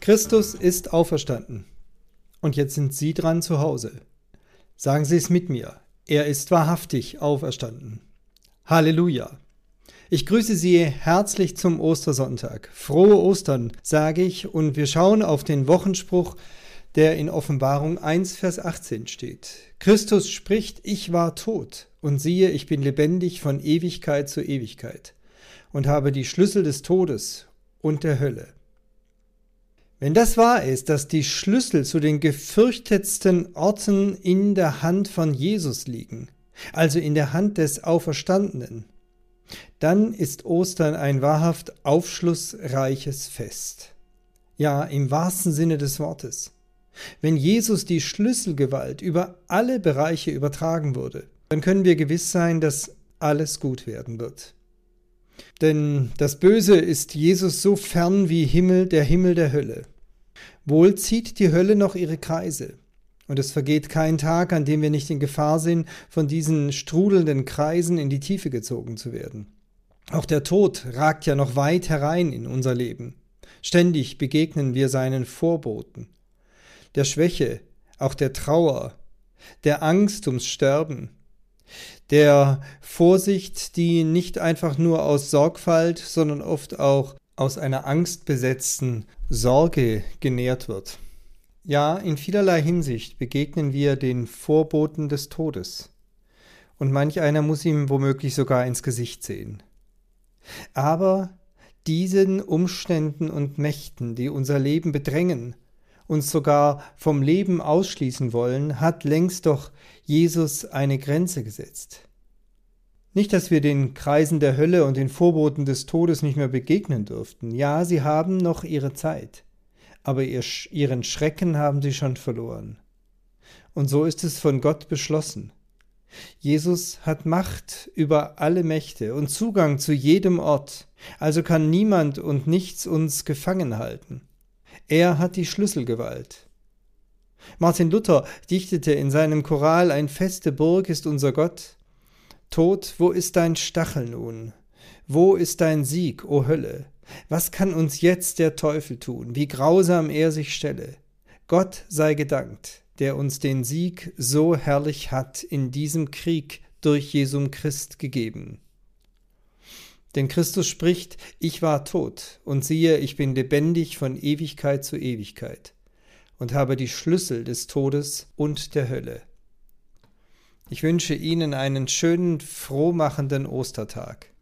Christus ist auferstanden. Und jetzt sind Sie dran zu Hause. Sagen Sie es mit mir. Er ist wahrhaftig auferstanden. Halleluja. Ich grüße Sie herzlich zum Ostersonntag. Frohe Ostern, sage ich, und wir schauen auf den Wochenspruch, der in Offenbarung 1, Vers 18 steht. Christus spricht, ich war tot, und siehe, ich bin lebendig von Ewigkeit zu Ewigkeit, und habe die Schlüssel des Todes und der Hölle. Wenn das wahr ist, dass die Schlüssel zu den gefürchtetsten Orten in der Hand von Jesus liegen, also in der Hand des Auferstandenen, dann ist Ostern ein wahrhaft aufschlussreiches Fest. Ja, im wahrsten Sinne des Wortes. Wenn Jesus die Schlüsselgewalt über alle Bereiche übertragen würde, dann können wir gewiss sein, dass alles gut werden wird. Denn das Böse ist Jesus so fern wie Himmel, der Himmel der Hölle. Wohl zieht die Hölle noch ihre Kreise. Und es vergeht kein Tag, an dem wir nicht in Gefahr sind, von diesen strudelnden Kreisen in die Tiefe gezogen zu werden. Auch der Tod ragt ja noch weit herein in unser Leben. Ständig begegnen wir seinen Vorboten. Der Schwäche, auch der Trauer, der Angst ums Sterben, der Vorsicht, die nicht einfach nur aus Sorgfalt, sondern oft auch aus einer angstbesetzten Sorge genährt wird. Ja, in vielerlei Hinsicht begegnen wir den Vorboten des Todes. Und manch einer muss ihm womöglich sogar ins Gesicht sehen. Aber diesen Umständen und Mächten, die unser Leben bedrängen, uns sogar vom Leben ausschließen wollen, hat längst doch Jesus eine Grenze gesetzt. Nicht, dass wir den Kreisen der Hölle und den Vorboten des Todes nicht mehr begegnen dürften. Ja, sie haben noch ihre Zeit, aber ihr, ihren Schrecken haben sie schon verloren. Und so ist es von Gott beschlossen. Jesus hat Macht über alle Mächte und Zugang zu jedem Ort, also kann niemand und nichts uns gefangen halten. Er hat die Schlüsselgewalt. Martin Luther dichtete in seinem Choral Ein feste Burg ist unser Gott. Tod, wo ist dein Stachel nun? Wo ist dein Sieg, o Hölle? Was kann uns jetzt der Teufel tun, wie grausam er sich stelle? Gott sei gedankt, der uns den Sieg so herrlich hat in diesem Krieg durch Jesum Christ gegeben. Denn Christus spricht, ich war tot, und siehe, ich bin lebendig von Ewigkeit zu Ewigkeit, und habe die Schlüssel des Todes und der Hölle. Ich wünsche Ihnen einen schönen, frohmachenden Ostertag.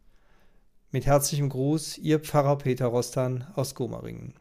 Mit herzlichem Gruß, Ihr Pfarrer Peter Rostan aus Gomaringen.